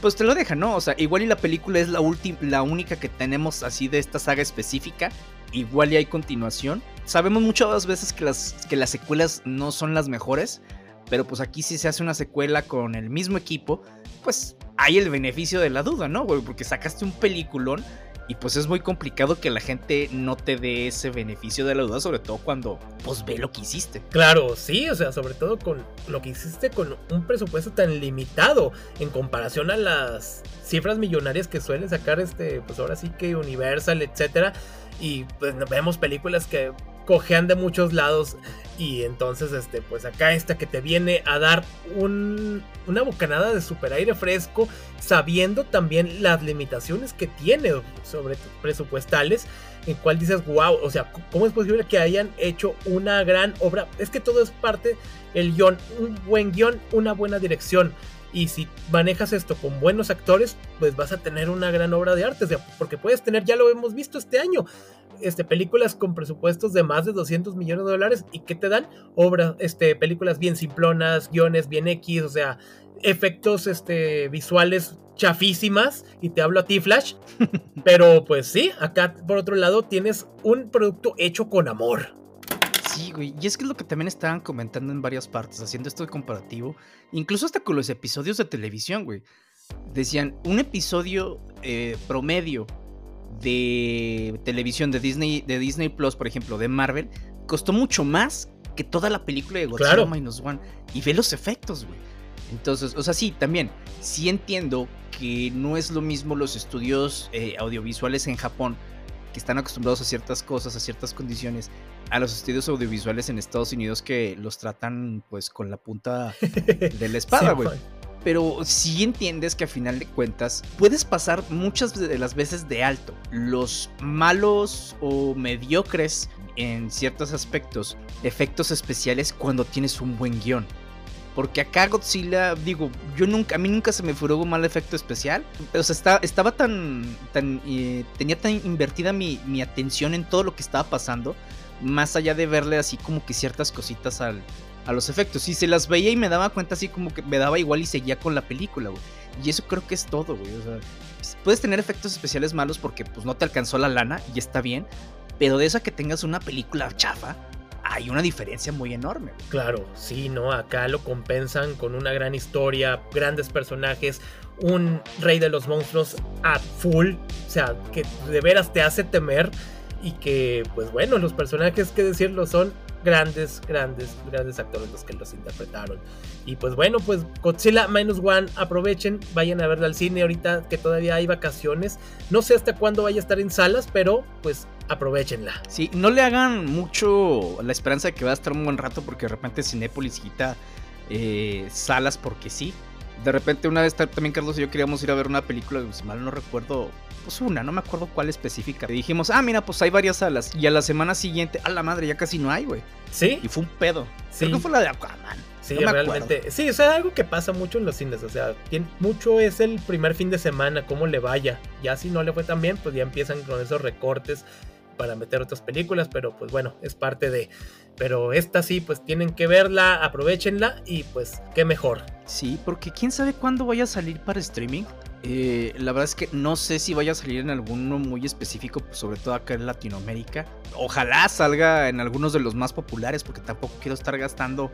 Speaker 1: pues te lo deja, ¿no? O sea, igual y la película es la última, la única que tenemos así de esta saga específica. Igual y hay continuación. Sabemos muchas veces que las, que las secuelas no son las mejores. Pero pues aquí si se hace una secuela con el mismo equipo. Pues hay el beneficio de la duda, ¿no, güey? Porque sacaste un peliculón y pues es muy complicado que la gente no te dé ese beneficio de la duda, sobre todo cuando pues ve lo que hiciste.
Speaker 2: Claro, sí, o sea, sobre todo con lo que hiciste con un presupuesto tan limitado en comparación a las cifras millonarias que suelen sacar este, pues ahora sí que Universal, etcétera. Y pues vemos películas que cojean de muchos lados y entonces este pues acá esta que te viene a dar un, una bocanada de super aire fresco sabiendo también las limitaciones que tiene sobre presupuestales en cual dices wow o sea cómo es posible que hayan hecho una gran obra es que todo es parte el guion un buen guion una buena dirección y si manejas esto con buenos actores, pues vas a tener una gran obra de arte. porque puedes tener, ya lo hemos visto este año, este, películas con presupuestos de más de 200 millones de dólares y que te dan obras, este, películas bien simplonas, guiones bien X, o sea, efectos este, visuales chafísimas y te hablo a ti Flash, pero pues sí, acá por otro lado tienes un producto hecho con amor.
Speaker 1: Sí, güey. Y es que es lo que también estaban comentando en varias partes, haciendo esto de comparativo. Incluso hasta con los episodios de televisión, güey. Decían, un episodio eh, promedio de televisión de Disney, de Disney Plus, por ejemplo, de Marvel, costó mucho más que toda la película de Godzilla Minus One. Y ve los efectos, güey. Entonces, o sea, sí, también, sí entiendo que no es lo mismo los estudios eh, audiovisuales en Japón, que están acostumbrados a ciertas cosas, a ciertas condiciones, a los estudios audiovisuales en Estados Unidos que los tratan pues con la punta de la espada, güey pero si entiendes que a final de cuentas puedes pasar muchas de las veces de alto los malos o mediocres en ciertos aspectos efectos especiales cuando tienes un buen guion. Porque acá Godzilla, digo, yo nunca, a mí nunca se me furó un mal efecto especial. O estaba tan, tan, eh, tenía tan invertida mi, mi atención en todo lo que estaba pasando. Más allá de verle así como que ciertas cositas al, a los efectos. Y se las veía y me daba cuenta así como que me daba igual y seguía con la película, güey. Y eso creo que es todo, güey. O sea, puedes tener efectos especiales malos porque pues no te alcanzó la lana y está bien. Pero de eso a que tengas una película chafa, hay una diferencia muy enorme.
Speaker 2: Claro, sí, ¿no? Acá lo compensan con una gran historia, grandes personajes, un rey de los monstruos a full, o sea, que de veras te hace temer y que, pues bueno, los personajes que decirlo son grandes, grandes, grandes actores los que los interpretaron. Y pues bueno, pues Godzilla Minus One, aprovechen, vayan a verla al cine ahorita que todavía hay vacaciones. No sé hasta cuándo vaya a estar en salas, pero pues aprovechenla.
Speaker 1: Sí, no le hagan mucho la esperanza de que va a estar un buen rato porque de repente Cinépolis quita eh, salas porque sí. De repente una vez también Carlos y yo queríamos ir a ver una película, si mal no recuerdo, pues una, no me acuerdo cuál específica. Y dijimos, ah, mira, pues hay varias salas. Y a la semana siguiente, a la madre, ya casi no hay, güey.
Speaker 2: Sí.
Speaker 1: Y fue un pedo.
Speaker 2: Sí.
Speaker 1: Creo que fue la de Aquaman.
Speaker 2: Sí, realmente. Sí, o sea, algo que pasa mucho en los cines. O sea, mucho es el primer fin de semana, cómo le vaya. Ya si no le fue tan bien, pues ya empiezan con esos recortes para meter otras películas, pero pues bueno, es parte de... Pero esta sí, pues tienen que verla, aprovechenla y pues qué mejor.
Speaker 1: Sí, porque quién sabe cuándo vaya a salir para streaming. Eh, la verdad es que no sé si vaya a salir en alguno muy específico, pues sobre todo acá en Latinoamérica. Ojalá salga en algunos de los más populares, porque tampoco quiero estar gastando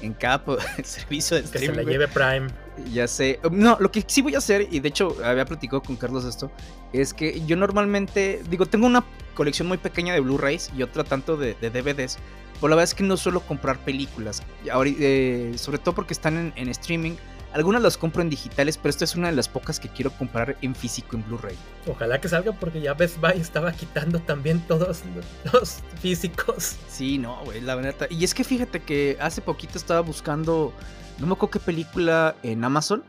Speaker 1: en cada servicio de streaming.
Speaker 2: Que se la lleve Prime.
Speaker 1: Ya sé. No, lo que sí voy a hacer, y de hecho había platicado con Carlos esto, es que yo normalmente, digo, tengo una colección muy pequeña de Blu-rays y otra tanto de, DVDs. Pero la verdad es que no suelo comprar películas. Eh, sobre todo porque están en, streaming. Algunas las compro en digitales, pero esta es una de las pocas que quiero comprar en físico, en Blu-ray.
Speaker 2: Ojalá que salga porque ya Best Buy estaba quitando también todos los físicos.
Speaker 1: Sí, no, güey, la verdad. Y es que fíjate que hace poquito estaba buscando, no me acuerdo qué película en Amazon,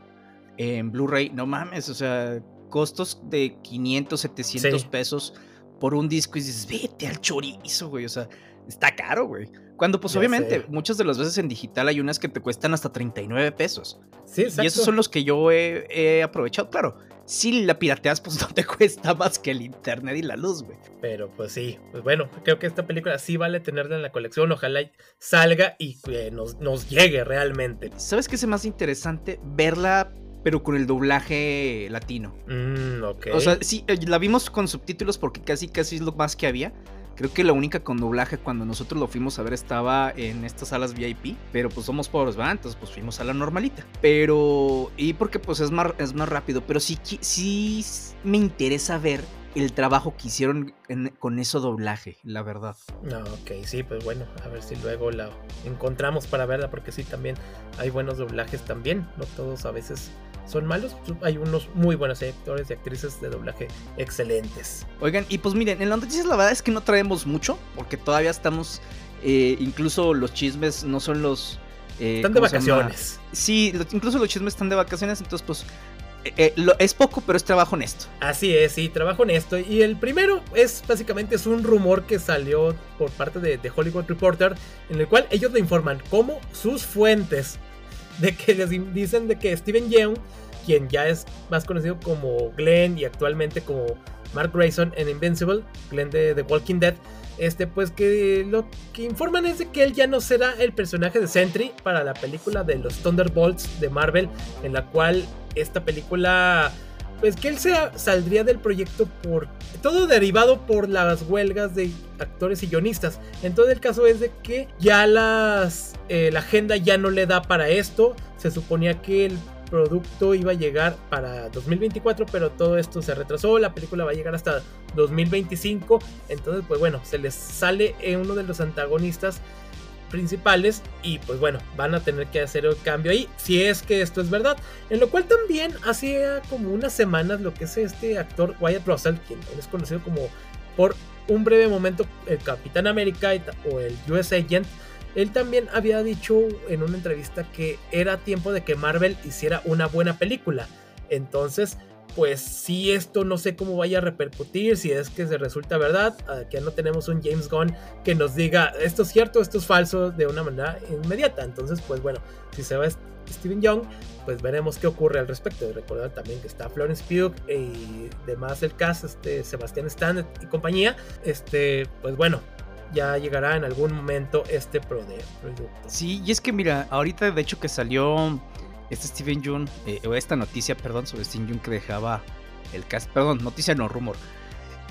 Speaker 1: en Blu-ray. No mames, o sea, costos de 500, 700 pesos por un disco y dices, vete al chorizo, güey. O sea, está caro, güey. Cuando, pues, obviamente, muchas de las veces en digital hay unas que te cuestan hasta 39 pesos.
Speaker 2: Sí, exacto.
Speaker 1: Y esos son los que yo he, aprovechado. Claro, si la pirateas, pues no te cuesta más que el internet y la luz, güey.
Speaker 2: Pero, pues sí. Pues bueno, creo que esta película sí vale tenerla en la colección. Ojalá salga y nos, nos llegue realmente.
Speaker 1: ¿Sabes qué es más interesante? Verla pero con el doblaje latino.
Speaker 2: Mm, ok.
Speaker 1: O sea, sí, eh, la vimos con subtítulos porque casi casi es lo más que había. Creo que la única con doblaje cuando nosotros lo fuimos a ver estaba en estas salas VIP, pero pues somos pobres, ¿verdad? Entonces pues fuimos a la normalita. Pero, y porque pues es más, es más rápido, pero sí, sí me interesa ver el trabajo que hicieron con eso doblaje, la verdad.
Speaker 2: No, ok, sí, pues bueno, a ver si luego la encontramos para verla, porque sí, también hay buenos doblajes también, no todos a veces son malos, hay unos muy buenos actores y actrices de doblaje excelentes.
Speaker 1: Oigan, y pues miren, en las noticias la verdad es que no traemos mucho, porque todavía estamos, eh, incluso los chismes no son los...
Speaker 2: Eh, están de vacaciones.
Speaker 1: Sí, incluso los chismes están de vacaciones, entonces pues eh, eh, es poco, pero es trabajo honesto.
Speaker 2: Así es, sí, trabajo honesto. Y el primero es básicamente es un rumor que salió por parte de, Hollywood Reporter, en el cual ellos le informan como sus fuentes de que les dicen de que Steven Yeun, quien ya es más conocido como Glenn y actualmente como Mark Grayson en Invincible, Glenn de The Walking Dead, este, pues que lo que informan es de que él ya no será el personaje de Sentry para la película de los Thunderbolts de Marvel, en la cual esta película, pues que él se saldría del proyecto por todo derivado por las huelgas de actores y guionistas. Entonces el caso es de que ya las, eh, la agenda ya no le da para esto. Se suponía que el producto iba a llegar para 2024, pero todo esto se retrasó, la película va a llegar hasta 2025, entonces pues bueno, se les sale uno de los antagonistas principales y pues bueno, van a tener que hacer el cambio ahí, si es que esto es verdad, en lo cual también hacía como unas semanas lo que es este actor Wyatt Russell, quien es conocido como por un breve momento el Capitán América o el US Agent, él también había dicho en una entrevista que era tiempo de que Marvel hiciera una buena película. Entonces, pues si esto no sé cómo vaya a repercutir, si es que se resulta verdad, aquí no tenemos un James Gunn que nos diga esto es cierto, esto es falso de una manera inmediata. Entonces, pues bueno, si se va Steven Young, pues veremos qué ocurre al respecto. Y recordar también que está Florence Pugh y demás el cast, este, Sebastián Stan y compañía. Este, pues bueno, ya llegará en algún momento este producto.
Speaker 1: Sí, y es que mira, ahorita de hecho que salió este Steven Jun, eh, o esta noticia, perdón, sobre Steven Jun que dejaba el cast, perdón, noticia no, rumor.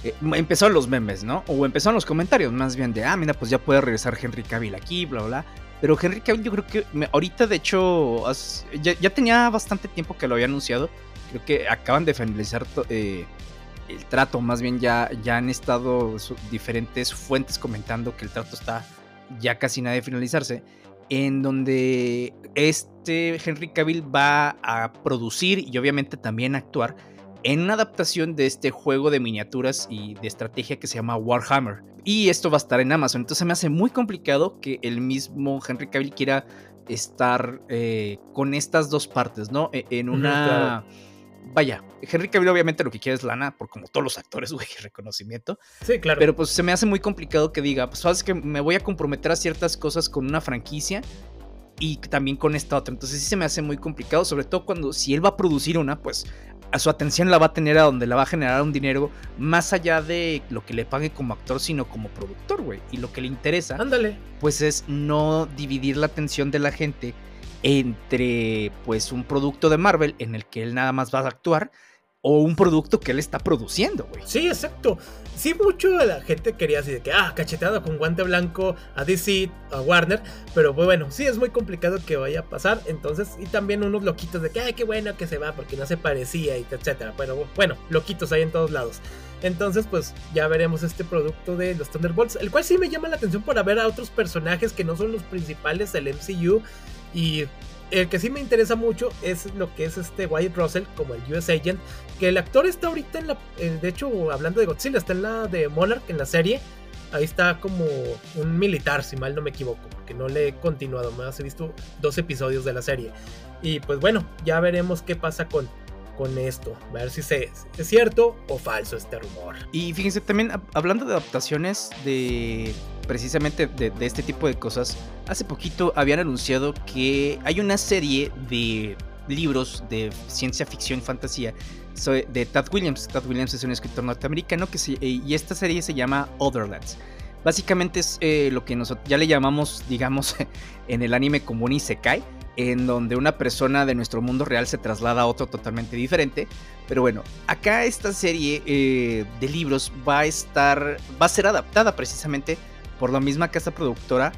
Speaker 1: Eh, empezaron los memes, ¿no? O empezaron los comentarios más bien de, ah, mira, pues ya puede regresar Henry Cavill aquí, bla, bla. Pero Henry Cavill yo creo que ahorita de hecho ya, ya tenía bastante tiempo que lo había anunciado creo que acaban de finalizar eh, el trato, más bien ya, ya han estado diferentes fuentes comentando que el trato está ya casi nada de finalizarse, en donde este Henry Cavill va a producir y obviamente también actuar en una adaptación de este juego de miniaturas y de estrategia que se llama Warhammer. Y esto va a estar en Amazon. Entonces me hace muy complicado que el mismo Henry Cavill quiera estar eh, con estas dos partes, ¿no? E, en una... Vaya, Henry Cavill obviamente lo que quiere es lana, por como todos los actores, güey, reconocimiento.
Speaker 2: Sí, claro.
Speaker 1: Pero pues se me hace muy complicado que diga, pues sabes que me voy a comprometer a ciertas cosas con una franquicia y también con esta otra. Entonces sí se me hace muy complicado, sobre todo cuando si él va a producir una, pues a su atención la va a tener a donde la va a generar un dinero más allá de lo que le pague como actor, sino como productor, güey. Y lo que le interesa,
Speaker 2: ándale,
Speaker 1: pues es no dividir la atención de la gente entre pues un producto de Marvel en el que él nada más va a actuar o un producto que él está produciendo, güey.
Speaker 2: Sí, exacto. Sí, mucho de la gente quería así de que, ah, cacheteado con guante blanco a DC, a Warner, pero bueno, sí es muy complicado que vaya a pasar, entonces, y también unos loquitos de que, ay, qué bueno que se va porque no se parecía y etcétera, pero bueno, loquitos hay en todos lados. Entonces, pues ya veremos este producto de los Thunderbolts, el cual sí me llama la atención por ver a otros personajes que no son los principales del MCU y el que sí me interesa mucho es lo que es este Wyatt Russell como el US Agent, que el actor está ahorita en la, de hecho hablando de Godzilla, está en la de Monarch en la serie, ahí está como un militar, si mal no me equivoco, porque no le he continuado, más he visto dos episodios de la serie. Y pues bueno, ya veremos qué pasa con, con esto, a ver si se, es cierto o falso este rumor.
Speaker 1: Y fíjense, también hablando de adaptaciones de precisamente de, este tipo de cosas, hace poquito habían anunciado que hay una serie de libros de ciencia ficción fantasía de Tad Williams. Tad Williams es un escritor norteamericano que y esta serie se llama Otherlands. Básicamente es eh, lo que nosotros ya le llamamos, digamos, en el anime como un Isekai, en donde una persona de nuestro mundo real se traslada a otro totalmente diferente. Pero bueno, acá esta serie eh, de libros va a estar, va a ser adaptada precisamente por la misma casa productora,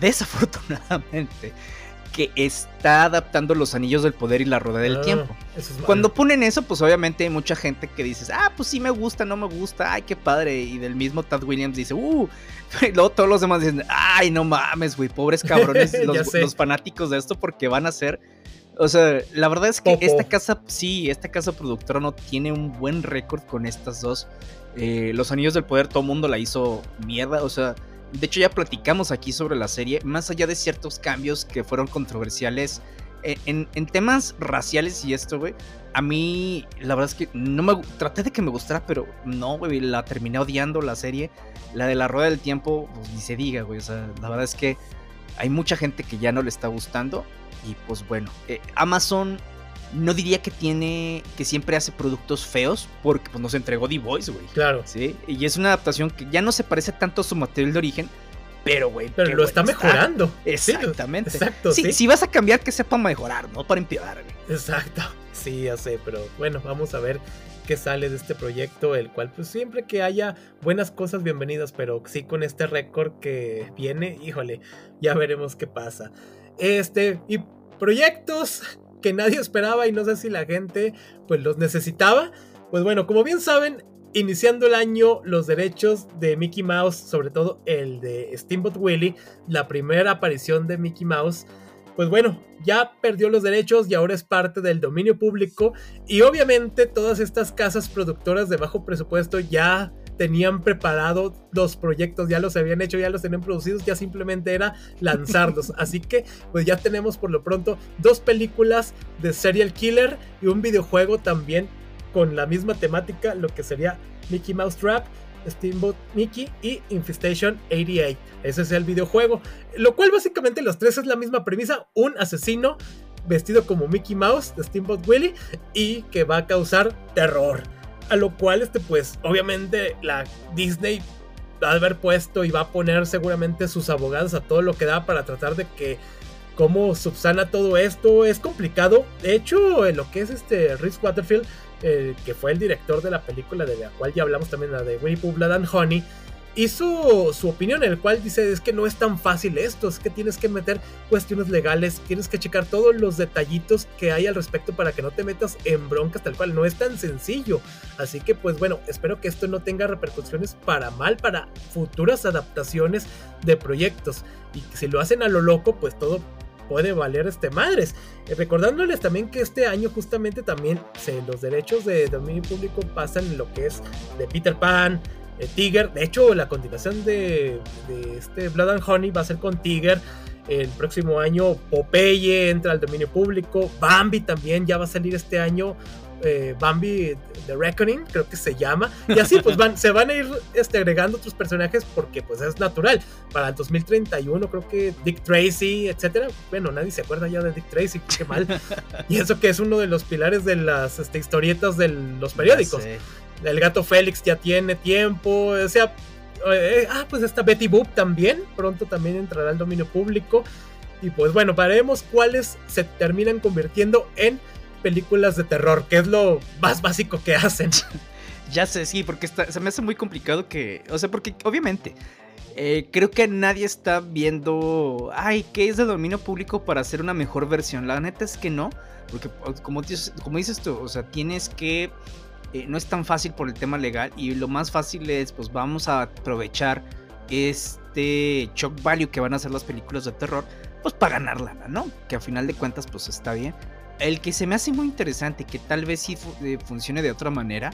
Speaker 1: desafortunadamente, que está adaptando los anillos del poder y la rueda del ah, tiempo. Cuando ponen eso, pues obviamente hay mucha gente que dice, ah, pues sí me gusta, no me gusta, ay, qué padre. Y del mismo Tad Williams dice, uh, y luego todos los demás dicen, ay, no mames, güey, pobres cabrones, los, fanáticos de esto, porque van a ser. O sea, la verdad es que esta casa, sí, esta casa productora no tiene un buen récord con estas dos. Eh, los Anillos del Poder, todo el mundo la hizo mierda. O sea, de hecho, ya platicamos aquí sobre la serie, más allá de ciertos cambios que fueron controversiales en, temas raciales y esto, güey. A mí, la verdad es que no me traté de que me gustara, pero no, güey, la terminé odiando la serie. La de la rueda del tiempo, pues ni se diga, güey. O sea, la verdad es que hay mucha gente que ya no le está gustando. Y pues bueno, eh, Amazon no diría que tiene, que siempre hace productos feos, porque pues nos entregó The Voice, güey.
Speaker 2: Claro.
Speaker 1: Sí, y es una adaptación que ya no se parece tanto a su material de origen, pero, güey.
Speaker 2: Pero lo está mejorando.
Speaker 1: Exactamente. exacto. Sí, Si vas a cambiar, que sepa mejorar, no para empeorar,
Speaker 2: güey. Exacto. Sí, ya sé, pero bueno, vamos a ver qué sale de este proyecto, el cual, pues siempre que haya buenas cosas, bienvenidas, pero sí con este récord que viene, híjole, ya veremos qué pasa. Este, y proyectos que nadie esperaba y no sé si la gente pues los necesitaba. Pues bueno, como bien saben, iniciando el año los derechos de Mickey Mouse, sobre todo el de Steamboat Willie, la primera aparición de Mickey Mouse, pues bueno, ya perdió los derechos y ahora es parte del dominio público y obviamente todas estas casas productoras de bajo presupuesto ya tenían preparado los proyectos, ya los habían hecho, ya los tenían producidos, ya simplemente era lanzarlos. Así que pues ya tenemos por lo pronto dos películas de Serial Killer y un videojuego también con la misma temática, lo que sería Mickey Mouse Trap. Steamboat Mickey y Infestation 88. Ese es el videojuego. Lo cual básicamente los tres es la misma premisa. Un asesino vestido como Mickey Mouse de Steamboat Willie y que va a causar terror. A lo cual, este, pues, obviamente la Disney va a haber puesto y va a poner seguramente sus abogados a todo lo que da para tratar de que cómo subsana todo esto es complicado. De hecho, en lo que es este Rhys Waterfield, eh, que fue el director de la película de la cual ya hablamos también, la de Winnie Pooh Blood and Honey, hizo su opinión en el cual dice es que no es tan fácil esto, es que tienes que meter cuestiones legales, tienes que checar todos los detallitos que hay al respecto para que no te metas en broncas tal cual, no es tan sencillo. Así que pues bueno, espero que esto no tenga repercusiones para mal para futuras adaptaciones de proyectos y si lo hacen a lo loco pues todo puede valer este madres. Eh, recordándoles también que este año justamente también se, los derechos de dominio público pasan en lo que es de Peter Pan, eh, Tiger. De hecho, la continuación de, este Blood and Honey va a ser con Tiger. El próximo año Popeye entra al dominio público. Bambi también ya va a salir este año. Eh, Bambi The Reckoning, creo que se llama. Y así pues van, se van a ir este, agregando otros personajes porque pues es natural. Para el 2031 creo que Dick Tracy, etcétera. Bueno, nadie se acuerda ya de Dick Tracy, qué mal. y eso que es uno de los pilares de las este, historietas de los periódicos. El gato Félix ya tiene tiempo, o sea, eh, ah, pues está Betty Boop también, pronto también entrará al dominio público. Y pues bueno, veremos cuáles se terminan convirtiendo en películas de terror, que es lo más básico que hacen.
Speaker 1: ya sé, sí, porque se me hace muy complicado que, o sea, porque obviamente eh, creo que nadie está viendo, ay, ¿qué es de dominio público para hacer una mejor versión? La neta es que no, porque como como dices tú, o sea, tienes que eh, no es tan fácil por el tema legal y lo más fácil es pues vamos a aprovechar este shock value que van a hacer las películas de terror pues para ganarla, ¿no? Que a final de cuentas pues está bien. El que se me hace muy interesante, que tal vez sí eh, funcione de otra manera,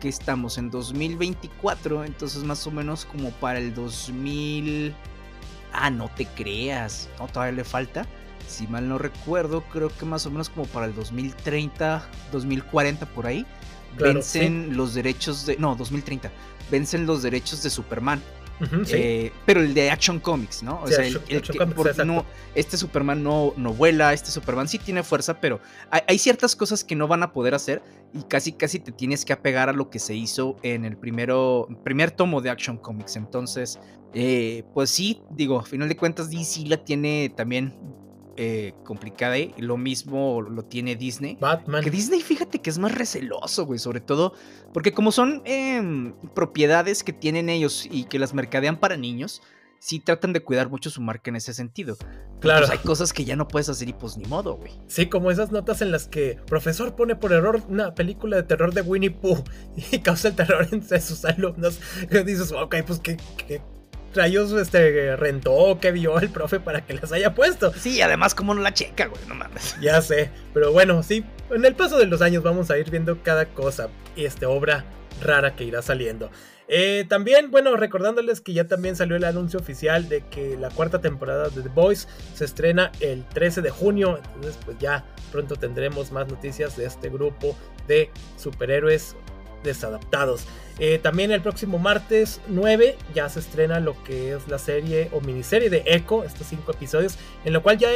Speaker 1: que estamos en 2024, entonces más o menos como para el 2000... Ah, no te creas, no, todavía le falta. Si mal no recuerdo, creo que más o menos como para el 2030, 2040 por ahí vencen los derechos de. No, 2030. Vencen los derechos de Superman. Eh, pero el de Action Comics, ¿no? O sea, el, que, no, este Superman no, no vuela, este Superman sí tiene fuerza, pero hay, ciertas cosas que no van a poder hacer y casi casi te tienes que apegar a lo que se hizo en el primero, primer tomo de Action Comics. Entonces, eh, pues sí, digo, a final de cuentas DC la tiene también eh, complicada. Y lo mismo lo tiene Disney.
Speaker 2: Batman.
Speaker 1: Que Disney, fíjate que es más receloso, güey. Sobre todo porque como son em, propiedades que tienen ellos y que las mercadean para niños, sí tratan de cuidar mucho su marca en ese sentido. Pues, claro. hay cosas que ya no puedes hacer y pues ni modo, güey.
Speaker 2: Sí, como esas notas en las que profesor pone por error una película de terror de Winnie Pooh y causa el terror entre sus alumnos. Y dices, ok, pues qué, qué, rayos este, rentó que vio el profe para que las haya puesto.
Speaker 1: Sí, además, como no la checa, güey, no mames.
Speaker 2: Ya sé, pero bueno, sí, en el paso de los años vamos a ir viendo cada cosa y este obra rara que irá saliendo. Eh, también, bueno, recordándoles que ya también salió el anuncio oficial de que la cuarta temporada de The Boys se estrena el 13 de junio. Entonces, pues ya pronto tendremos más noticias de este grupo de superhéroes desadaptados. Eh, también el próximo martes 9 ya se estrena lo que es la serie o miniserie de Echo, estos cinco episodios, en lo cual ya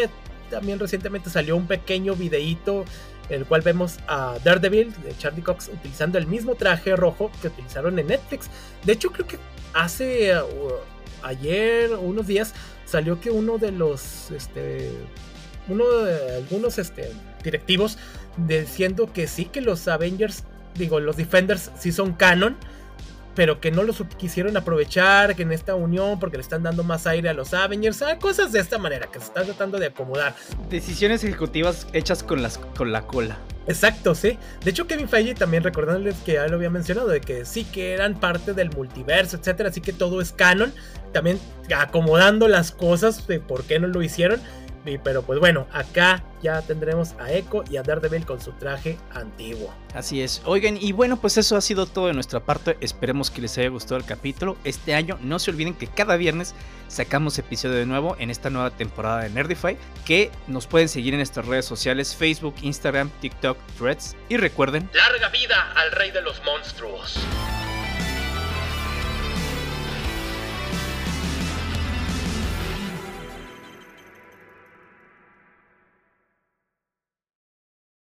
Speaker 2: también recientemente salió un pequeño videíto en el cual vemos a Daredevil de Charlie Cox utilizando el mismo traje rojo que utilizaron en Netflix. De hecho, creo que hace uh, ayer unos días salió que uno de los este uno de algunos este, directivos diciendo que sí que los Avengers digo, los Defenders sí son canon, pero que no los quisieron aprovechar, que en esta unión, porque le están dando más aire a los Avengers, cosas de esta manera, que se están tratando de acomodar.
Speaker 1: Decisiones ejecutivas hechas con, las, con la cola.
Speaker 2: Exacto, sí. De hecho, Kevin Feige también recordándoles que ya lo había mencionado, de que sí que eran parte del multiverso, etcétera, así que todo es canon. También acomodando las cosas de por qué no lo hicieron pero pues bueno, acá ya tendremos a Echo y a Daredevil con su traje antiguo.
Speaker 1: Así es. Oigan, y bueno, pues eso ha sido todo de nuestra parte. Esperemos que les haya gustado el capítulo. Este año no se olviden que cada viernes sacamos episodio de nuevo en esta nueva temporada de Nerdify. Que nos pueden seguir en nuestras redes sociales: Facebook, Instagram, TikTok, Threads. Y recuerden:
Speaker 3: ¡Larga vida al rey de los monstruos!